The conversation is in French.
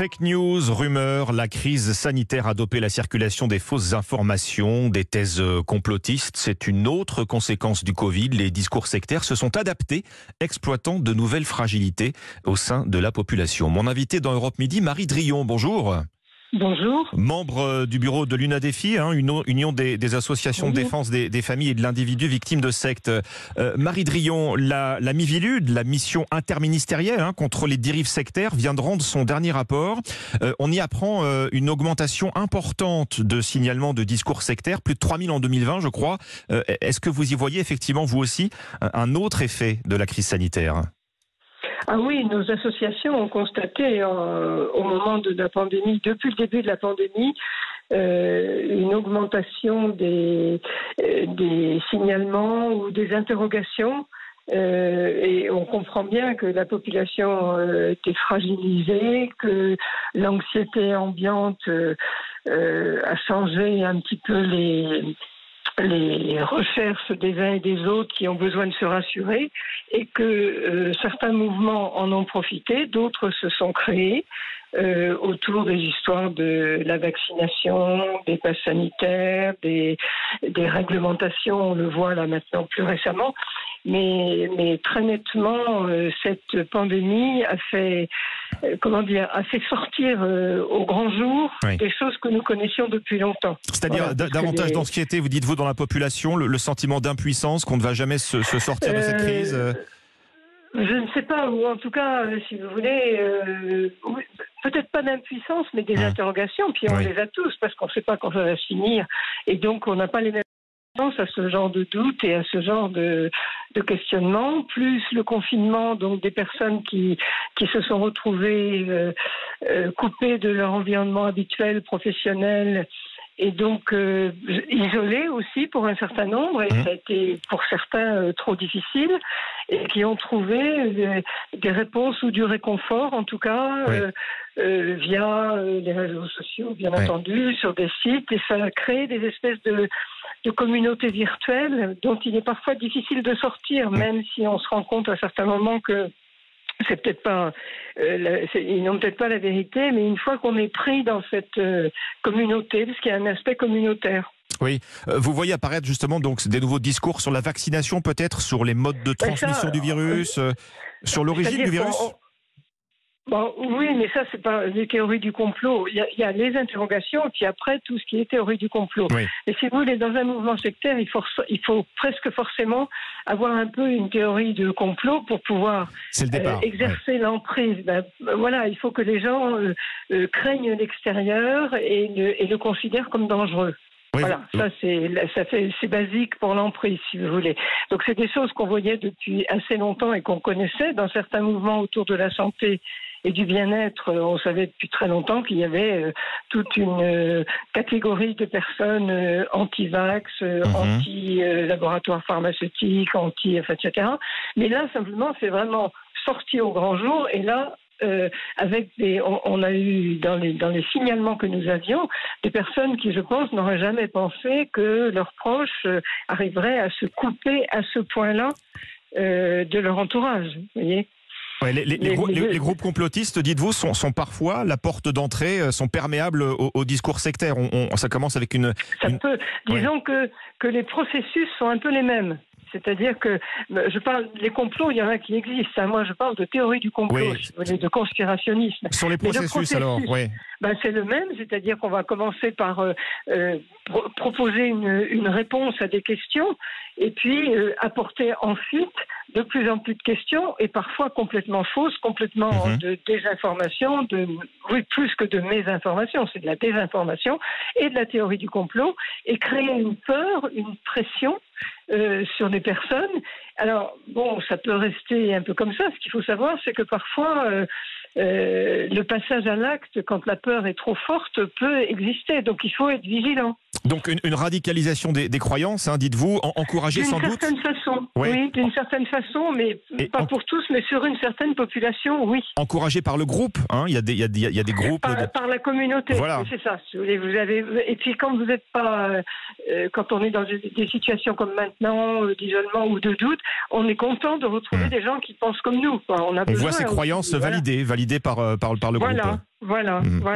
Fake news, rumeurs, la crise sanitaire a dopé la circulation des fausses informations, des thèses complotistes. C'est une autre conséquence du Covid. Les discours sectaires se sont adaptés, exploitant de nouvelles fragilités au sein de la population. Mon invité dans Europe Midi, Marie Drillon, bonjour. Bonjour. Membre euh, du bureau de l'UNADEFI, hein, une union des, associations de défense des, familles et de l'individu victime de sectes. Euh, Marie Drillon, la, la MIVILUD, la mission interministérielle hein, contre les dérives sectaires, vient de rendre son dernier rapport. Euh, on y apprend une augmentation importante de signalements de discours sectaires, plus de 3000 en 2020, je crois. Est-ce que vous y voyez effectivement, vous aussi, un autre effet de la crise sanitaire? Ah oui, nos associations ont constaté euh, au moment de la pandémie, depuis le début de la pandémie, euh, une augmentation des, euh, des signalements ou des interrogations. et on comprend bien que la population était fragilisée, que l'anxiété ambiante a changé un petit peu les, les recherches des uns et des autres qui ont besoin de se rassurer et que euh, certains mouvements en ont profité, d'autres se sont créés euh, autour des histoires de la vaccination, des passes sanitaires, des, réglementations, on le voit là maintenant plus récemment. Mais, mais très nettement, euh, cette pandémie a fait, euh, comment dire, a fait sortir euh, au grand jour des choses que nous connaissions depuis longtemps. C'est-à-dire davantage dans ce qui était, vous dites-vous, dans la population, le, sentiment d'impuissance, qu'on ne va jamais se, se sortir de cette crise je ne sais pas, ou en tout cas, si vous voulez, peut-être pas d'impuissance, mais des interrogations, puis on les a tous, parce qu'on ne sait pas quand ça va finir, et donc on n'a pas les mêmes à ce genre de doute et à ce genre de, de questionnement, plus le confinement, donc des personnes qui, qui se sont retrouvées euh, euh, coupées de leur environnement habituel, professionnel, et donc euh, isolées aussi pour un certain nombre, et mmh. ça a été pour certains trop difficile, et qui ont trouvé des, réponses ou du réconfort, en tout cas, via les réseaux sociaux, bien entendu, sur des sites, et ça a créé des espèces de de communautés virtuelles dont il est parfois difficile de sortir, même si on se rend compte à certains moments que c'est peut-être pas, euh, ils n'ont peut-être pas la vérité, mais une fois qu'on est pris dans cette euh, communauté, parce qu'il y a un aspect communautaire. Oui, euh, vous voyez apparaître justement donc des nouveaux discours sur la vaccination, peut-être sur les modes de ben transmission du virus, sur l'origine du virus? Oui, mais ça, c'est pas les théories du complot. Il y, a, les interrogations, et puis après, tout ce qui est théorie du complot. Et si vous voulez, dans un mouvement sectaire, il faut, il faut presque forcément avoir un peu une théorie de complot pour pouvoir euh, exercer l'emprise. Ben, voilà, il faut que les gens euh, euh, craignent l'extérieur et le, et le considèrent comme dangereux. voilà, ça c'est ça fait c'est basique pour l'emprise si vous voulez. Donc c'est des choses qu'on voyait depuis assez longtemps et qu'on connaissait dans certains mouvements autour de la santé et du bien-être, euh, on savait depuis très longtemps qu'il y avait euh, toute une euh, catégorie de personnes anti-vax, mhm. anti-laboratoire pharmaceutique, anti, etc. Mais là, simplement, c'est vraiment sorti au grand jour. Et là, avec des, on, a eu dans les, dans les signalements que nous avions des personnes qui, je pense, n'auraient jamais pensé que leurs proches arriveraient à se couper à ce point-là de leur entourage. Vous voyez les, groupes complotistes, dites-vous, sont, sont, parfois la porte d'entrée, euh, sont perméables au, discours sectaire. On, ça commence avec une. Ça peut. Disons que, que les processus sont un peu les mêmes. C'est-à-dire que je parle des complots, il y en a qui existent. Hein. Moi, je parle de théorie du complot, de conspirationnisme. Sur les processus, alors, oui. Ben, c'est le même, c'est-à-dire qu'on va commencer par euh, euh, proposer une, une, réponse à des questions et puis euh, apporter ensuite de plus en plus de questions et parfois complètement fausses, complètement mhm. de désinformation, de oui plus que de mésinformation, c'est de la désinformation et de la théorie du complot et créer une peur, une pression euh, sur des personnes. Alors, bon, ça peut rester un peu comme ça. Ce qu'il faut savoir, c'est que parfois, euh, euh, le passage à l'acte, quand la peur est trop forte, peut exister. Donc, il faut être vigilant. Donc une, radicalisation des, croyances, hein, dites-vous, encouragée sans doute D'une certaine façon, oui, d'une certaine façon, mais pas pour tous, mais sur une certaine population, oui. Encouragée par le groupe, hein, il, y a des, il, y a, des groupes... Par, la communauté, voilà. c'est ça. Vous avez, et puis quand vous n'êtes pas... Euh, quand on est dans des situations comme maintenant, euh, d'isolement ou de doute, on est content de retrouver mmh. des gens qui pensent comme nous. On, a on voit ces croyances validées, validées validé par, par, par le voilà, groupe. Voilà, mhm. voilà.